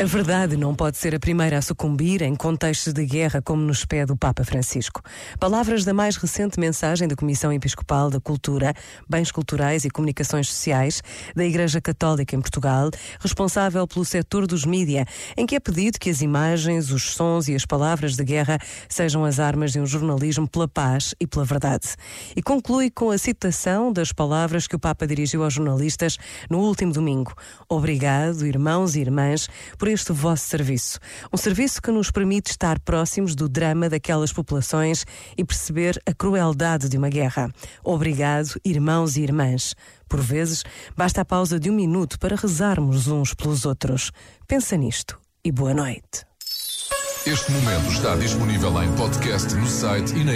A verdade não pode ser a primeira a sucumbir em contextos de guerra, como nos pede o Papa Francisco. Palavras da mais recente mensagem da Comissão Episcopal da Cultura, Bens Culturais e Comunicações Sociais da Igreja Católica em Portugal, responsável pelo setor dos mídia, em que é pedido que as imagens, os sons e as palavras de guerra sejam as armas de um jornalismo pela paz e pela verdade. E conclui com a citação das palavras que o Papa dirigiu aos jornalistas no último domingo. Obrigado, irmãos e irmãs, por este vosso serviço. Um serviço que nos permite estar próximos do drama daquelas populações e perceber a crueldade de uma guerra. Obrigado, irmãos e irmãs. Por vezes, basta a pausa de um minuto para rezarmos uns pelos outros. Pensa nisto e boa noite. Este momento está disponível em podcast no site e na